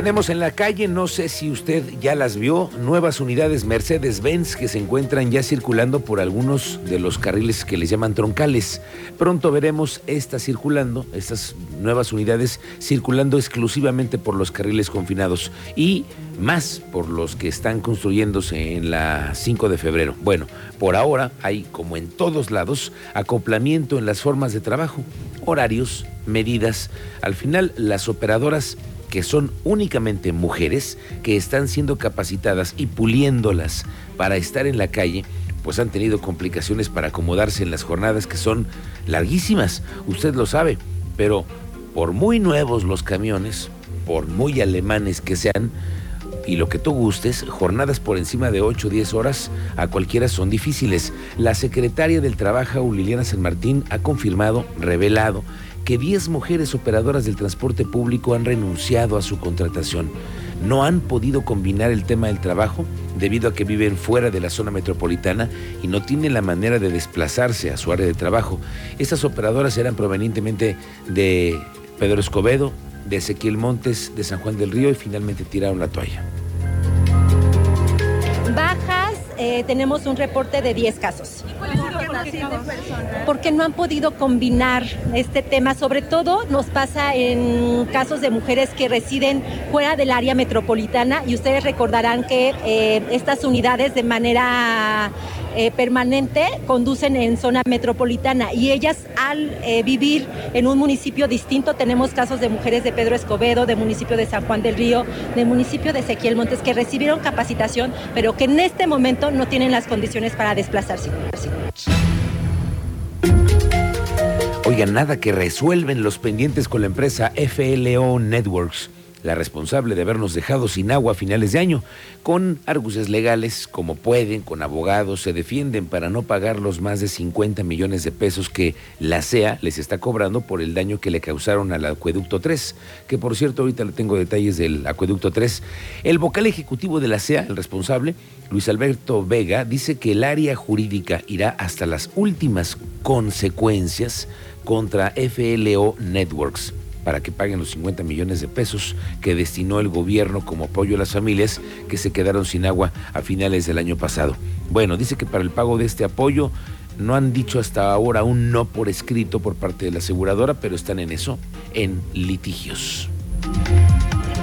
Tenemos en la calle, no sé si usted ya las vio, nuevas unidades Mercedes-Benz que se encuentran ya circulando por algunos de los carriles que les llaman troncales. Pronto veremos estas circulando, estas nuevas unidades circulando exclusivamente por los carriles confinados y más por los que están construyéndose en la 5 de febrero. Bueno, por ahora hay, como en todos lados, acoplamiento en las formas de trabajo, horarios, medidas. Al final, las operadoras que son únicamente mujeres que están siendo capacitadas y puliéndolas para estar en la calle, pues han tenido complicaciones para acomodarse en las jornadas que son larguísimas, usted lo sabe, pero por muy nuevos los camiones, por muy alemanes que sean, y lo que tú gustes, jornadas por encima de 8 o 10 horas a cualquiera son difíciles. La secretaria del Trabajo, Liliana San Martín, ha confirmado, revelado, que 10 mujeres operadoras del transporte público han renunciado a su contratación. No han podido combinar el tema del trabajo debido a que viven fuera de la zona metropolitana y no tienen la manera de desplazarse a su área de trabajo. Estas operadoras eran provenientemente de Pedro Escobedo, de Ezequiel Montes, de San Juan del Río y finalmente tiraron la toalla. Bajas, eh, tenemos un reporte de 10 casos. Porque no han podido combinar este tema. Sobre todo nos pasa en casos de mujeres que residen fuera del área metropolitana y ustedes recordarán que eh, estas unidades de manera eh, permanente conducen en zona metropolitana y ellas al eh, vivir en un municipio distinto, tenemos casos de mujeres de Pedro Escobedo, de municipio de San Juan del Río, de municipio de Ezequiel Montes, que recibieron capacitación, pero que en este momento no tienen las condiciones para desplazarse. Oigan, nada que resuelven los pendientes con la empresa FLO Networks la responsable de habernos dejado sin agua a finales de año. Con argucias legales, como pueden, con abogados, se defienden para no pagar los más de 50 millones de pesos que la CEA les está cobrando por el daño que le causaron al acueducto 3, que por cierto ahorita le tengo detalles del acueducto 3. El vocal ejecutivo de la CEA, el responsable, Luis Alberto Vega, dice que el área jurídica irá hasta las últimas consecuencias contra FLO Networks para que paguen los 50 millones de pesos que destinó el gobierno como apoyo a las familias que se quedaron sin agua a finales del año pasado. Bueno, dice que para el pago de este apoyo no han dicho hasta ahora un no por escrito por parte de la aseguradora, pero están en eso, en litigios.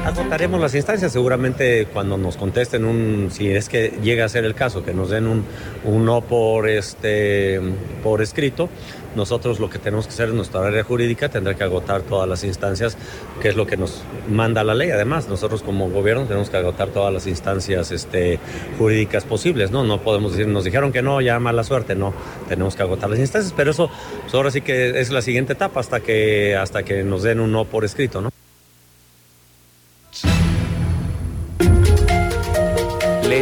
Agotaremos las instancias, seguramente cuando nos contesten un, si es que llega a ser el caso, que nos den un, un no por este por escrito, nosotros lo que tenemos que hacer en nuestra área jurídica tendrá que agotar todas las instancias, que es lo que nos manda la ley. Además, nosotros como gobierno tenemos que agotar todas las instancias este, jurídicas posibles, ¿no? No podemos decir, nos dijeron que no, ya mala suerte, no. Tenemos que agotar las instancias, pero eso pues ahora sí que es la siguiente etapa hasta que, hasta que nos den un no por escrito, ¿no?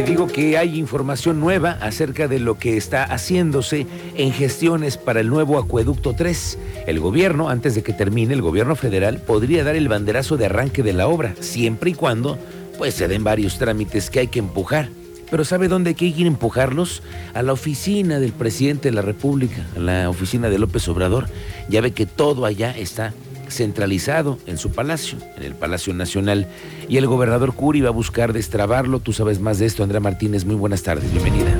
Digo que hay información nueva acerca de lo que está haciéndose en gestiones para el nuevo acueducto 3. El gobierno, antes de que termine, el gobierno federal podría dar el banderazo de arranque de la obra, siempre y cuando pues se den varios trámites que hay que empujar. Pero ¿sabe dónde hay que ir a empujarlos? A la oficina del presidente de la República, a la oficina de López Obrador. Ya ve que todo allá está centralizado en su palacio, en el Palacio Nacional. Y el gobernador Curi va a buscar destrabarlo. Tú sabes más de esto, Andrea Martínez. Muy buenas tardes, bienvenida.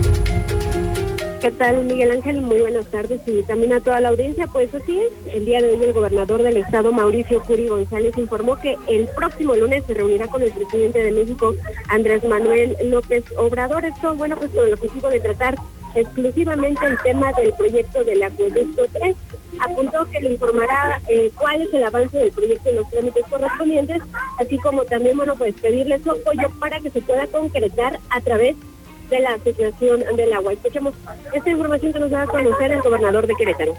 ¿Qué tal, Miguel Ángel? Muy buenas tardes y también a toda la audiencia. Pues así es, el día de hoy el gobernador del estado, Mauricio Curi González, informó que el próximo lunes se reunirá con el presidente de México, Andrés Manuel López Obrador. Esto, bueno, pues con el objetivo de tratar exclusivamente el tema del proyecto del acueducto 3 apuntó que le informará eh, cuál es el avance del proyecto en los trámites correspondientes, así como también, bueno, pues pedirle su apoyo para que se pueda concretar a través de la Asociación del Agua. Escuchemos esta información que nos va a conocer el gobernador de Querétaro.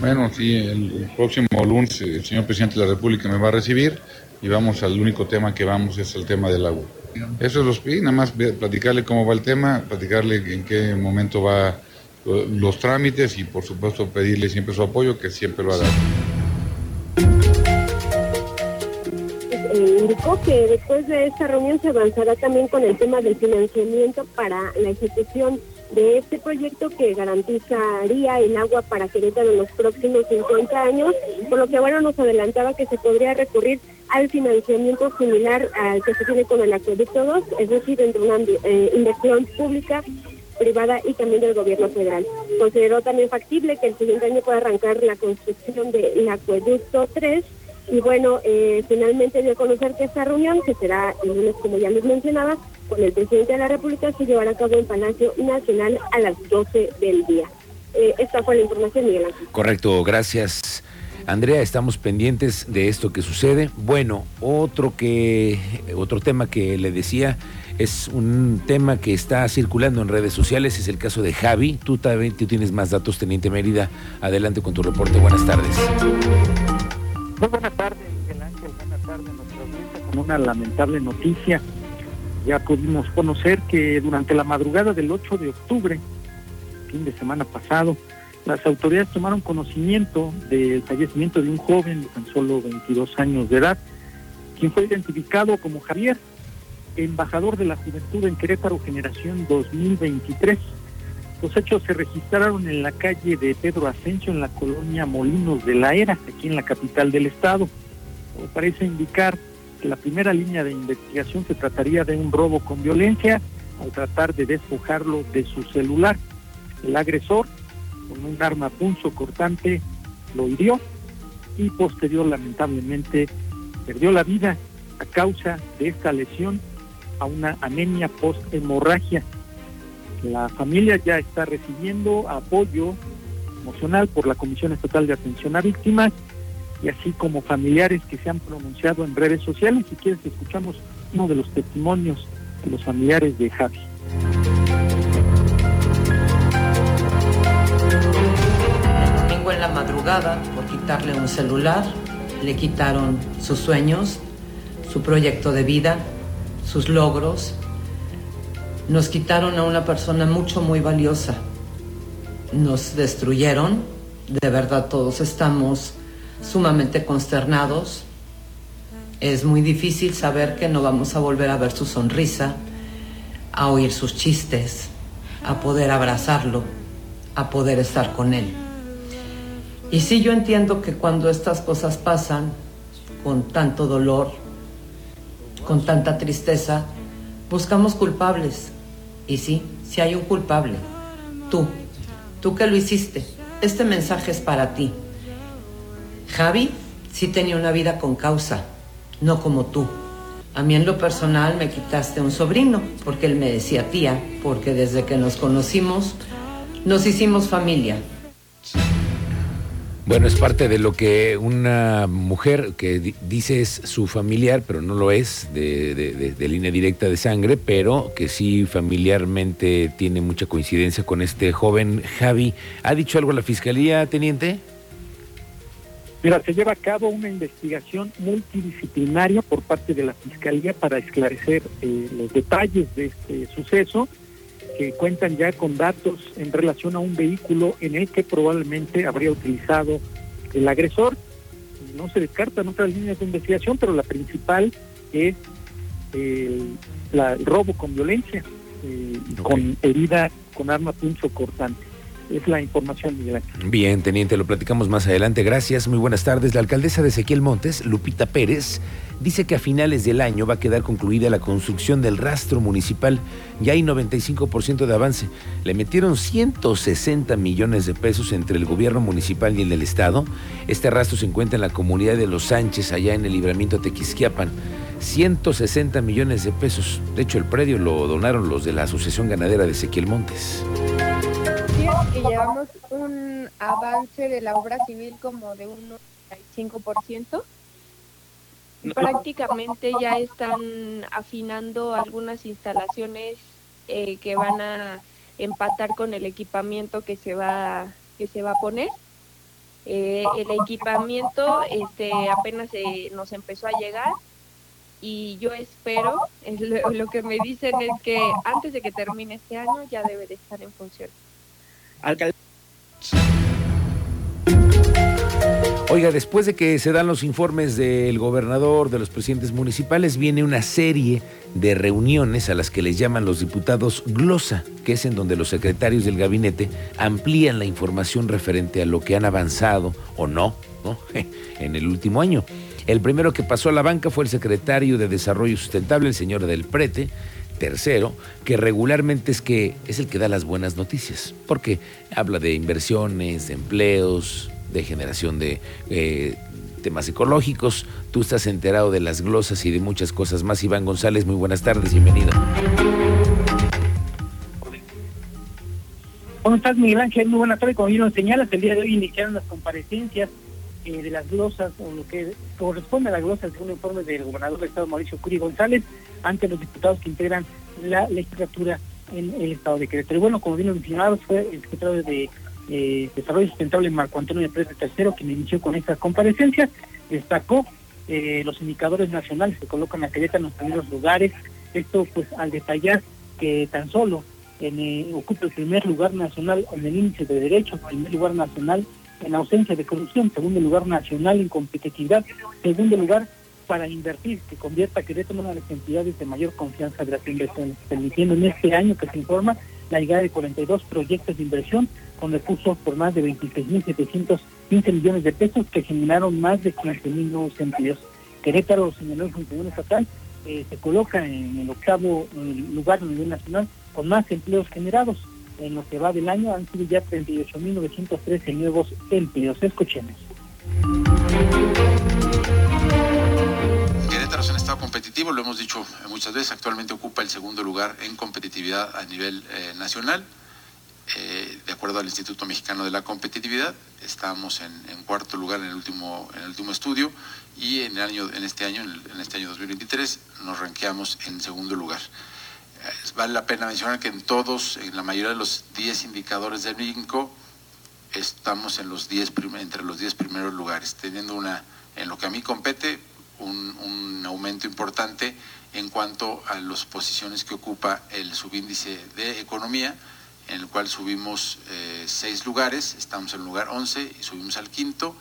Bueno, sí, el, próximo lunes el señor presidente de la República me va a recibir y vamos al único tema que vamos es el tema del agua. Eso es los y nada más platicarle cómo va el tema, platicarle en qué momento va los trámites y por supuesto pedirle siempre su apoyo, que siempre lo ha dado. eh, indicó que después de esta reunión se avanzará también con el tema del financiamiento para la ejecución de este proyecto que garantizaría el agua para Querétaro en los próximos 50 años, por lo que bueno nos adelantaba que se podría recurrir al financiamiento similar al que se tiene con el acueducto 2, es decir, entre una eh, inversión pública privada y también del gobierno federal. Consideró también factible que el siguiente año pueda arrancar la construcción del acueducto 3 y bueno, eh, finalmente dio a conocer que esta reunión, que será el lunes como ya les mencionaba, con el presidente de la República, se llevará a cabo en Palacio Nacional a las 12 del día. Eh, esta fue la información, Miguel Ángel. Correcto, gracias. Andrea, estamos pendientes de esto que sucede. Bueno, otro que otro tema que le decía es un tema que está circulando en redes sociales, es el caso de Javi. Tú también tú tienes más datos, Teniente Mérida. Adelante con tu reporte. Buenas tardes. Muy buenas tardes, Miguel Ángel. Buenas tardes, nuestra con una lamentable noticia. Ya pudimos conocer que durante la madrugada del 8 de octubre, fin de semana pasado, las autoridades tomaron conocimiento del fallecimiento de un joven de tan solo 22 años de edad, quien fue identificado como Javier, embajador de la juventud en Querétaro Generación 2023. Los hechos se registraron en la calle de Pedro Asensio, en la colonia Molinos de la Era, aquí en la capital del estado. parece indicar que la primera línea de investigación se trataría de un robo con violencia al tratar de despojarlo de su celular. El agresor con un arma punzo cortante lo hirió y posterior lamentablemente perdió la vida a causa de esta lesión a una anemia post-hemorragia. La familia ya está recibiendo apoyo emocional por la Comisión Estatal de Atención a Víctimas y así como familiares que se han pronunciado en redes sociales. Si quieres, escuchamos uno de los testimonios de los familiares de Javi. Por quitarle un celular, le quitaron sus sueños, su proyecto de vida, sus logros. Nos quitaron a una persona mucho, muy valiosa. Nos destruyeron. De verdad todos estamos sumamente consternados. Es muy difícil saber que no vamos a volver a ver su sonrisa, a oír sus chistes, a poder abrazarlo, a poder estar con él. Y sí yo entiendo que cuando estas cosas pasan con tanto dolor, con tanta tristeza, buscamos culpables. Y sí, si hay un culpable. Tú, tú que lo hiciste. Este mensaje es para ti. Javi sí tenía una vida con causa, no como tú. A mí en lo personal me quitaste un sobrino, porque él me decía tía, porque desde que nos conocimos nos hicimos familia. Bueno, es parte de lo que una mujer que dice es su familiar, pero no lo es, de, línea directa de sangre, pero que sí familiarmente tiene mucha coincidencia con este joven Javi. ¿Ha dicho algo la fiscalía, teniente? Mira, se lleva a cabo una investigación multidisciplinaria por parte de la fiscalía para esclarecer eh, los detalles de este suceso que cuentan ya con datos en relación a un vehículo en el que probablemente habría utilizado el agresor. No se descartan otras líneas de investigación, pero la principal es el, robo con violencia, eh, con herida con arma punzo cortante es la información, Miguel. Bien, teniente, lo platicamos más adelante. Gracias, muy buenas tardes. La alcaldesa de Ezequiel Montes, Lupita Pérez, dice que a finales del año va a quedar concluida la construcción del rastro municipal. Ya hay 95% de avance. Le metieron 160 millones de pesos entre el gobierno municipal y el del Estado. Este rastro se encuentra en la comunidad de Los Sánchez, allá en el libramiento Tequisquiapan. 160 millones de pesos. De hecho, el predio lo donaron los de la Asociación Ganadera de Ezequiel Montes que llevamos un avance de la obra civil como de un 95%. Prácticamente ya están afinando algunas instalaciones eh, que van a empatar con el equipamiento que se va que se va a poner. Eh, el equipamiento este apenas nos empezó a llegar y yo espero, lo, lo que me dicen es que antes de que termine este año ya debe de estar en función. Alcalde. Oiga, después de que se dan los informes del gobernador, de los presidentes municipales, viene una serie de reuniones a las que les llaman los diputados glosa, que es en donde los secretarios del gabinete amplían la información referente a lo que han avanzado o no, ¿no? en el último año. El primero que pasó a la banca fue el secretario de Desarrollo Sustentable, el señor Del Prete, tercero, que regularmente es que es el que da las buenas noticias, porque habla de inversiones, de empleos, de generación de eh, temas ecológicos. Tú estás enterado de las glosas y de muchas cosas más. Iván González, muy buenas tardes, bienvenido. ¿Cómo estás, Miguel Ángel? Muy buenas tardes. Como bien lo señalas, el día de hoy iniciaron las comparecencias eh, de las glosas, o lo que corresponde a la glosa, según informe del gobernador del Estado, Mauricio Curi González, ante los diputados que integran la legislatura en el Estado de Querétaro. Y bueno, como bien lo mencionado, fue el secretario de eh, Desarrollo Sustentable Marco Antonio Pérez III, quien inició con estas comparecencias, destacó eh, los indicadores nacionales que colocan a Querétaro en los primeros lugares. Esto pues al detallar que tan solo en, eh, ocupa el primer lugar nacional en el índice de derechos, primer lugar nacional en ausencia de corrupción, segundo lugar nacional en competitividad, segundo lugar para invertir, que convierta a Querétaro en una de las entidades de mayor confianza de las inversiones, permitiendo en este año que se informa la llegada de 42 proyectos de inversión con recursos por más de 26.715 millones de pesos que generaron más de 15.000 nuevos empleos. Querétaro, señaló el funcionario estatal, eh, se coloca en el octavo lugar a nivel nacional con más empleos generados. En lo que va del año han sido ya 38.913 nuevos empleos. Escuchemos. Querétaro es un estado competitivo, lo hemos dicho muchas veces, actualmente ocupa el segundo lugar en competitividad a nivel eh, nacional. Eh, de acuerdo al Instituto Mexicano de la Competitividad, estamos en, cuarto lugar en el último, en el estudio y en, el año, en este año, en, este año 2023, nos ranqueamos en segundo lugar. Vale la pena mencionar que en todos, en la mayoría de los 10 indicadores del MINCO, estamos en los 10 entre los 10 primeros lugares, teniendo una, en lo que a mí compete, un, un aumento importante en cuanto a las posiciones que ocupa el subíndice de economía, en el cual subimos eh, seis lugares, estamos en el lugar 11 y subimos al quinto.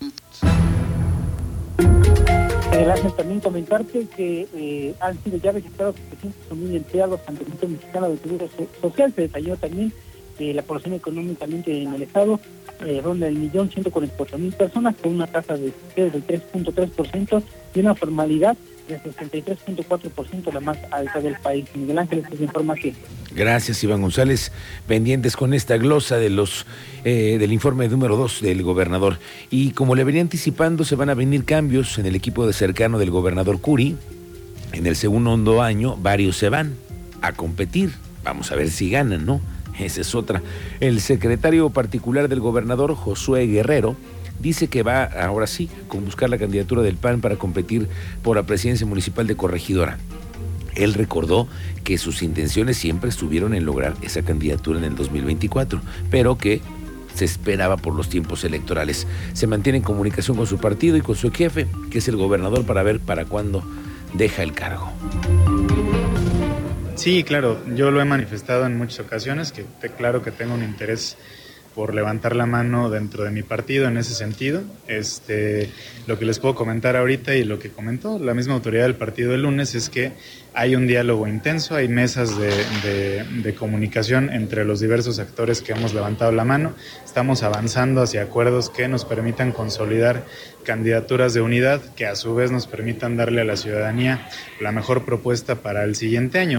Gracias también comentarte que eh, han sido ya registrados 700 empleados ante el Instituto Mexicano de Seguro Social. Se detalló también que la población económicamente en el Estado eh, ronda el millón 144 mil personas con una tasa de del 3.3% y una formalidad del 63.4%, la más alta del país. Miguel Ángel, esta es información. Gracias, Iván González. Pendientes con esta glosa de los eh, del informe número 2 del gobernador. Y como le venía anticipando, se van a venir cambios en el equipo de cercano del gobernador Curi. En el segundo año, varios se van a competir. Vamos a ver si ganan, ¿no? Esa es otra. El secretario particular del gobernador, Josué Guerrero, dice que va ahora sí con buscar la candidatura del PAN para competir por la presidencia municipal de Corregidora. Él recordó que sus intenciones siempre estuvieron en lograr esa candidatura en el 2024, pero que se esperaba por los tiempos electorales. Se mantiene en comunicación con su partido y con su jefe, que es el gobernador, para ver para cuándo deja el cargo. Sí, claro, yo lo he manifestado en muchas ocasiones, que claro que tengo un interés por levantar la mano dentro de mi partido en ese sentido. Este, lo que les puedo comentar ahorita y lo que comentó la misma autoridad del partido el lunes es que hay un diálogo intenso, hay mesas de, de, comunicación entre los diversos actores que hemos levantado la mano. Estamos avanzando hacia acuerdos que nos permitan consolidar candidaturas de unidad que a su vez nos permitan darle a la ciudadanía la mejor propuesta para el siguiente año.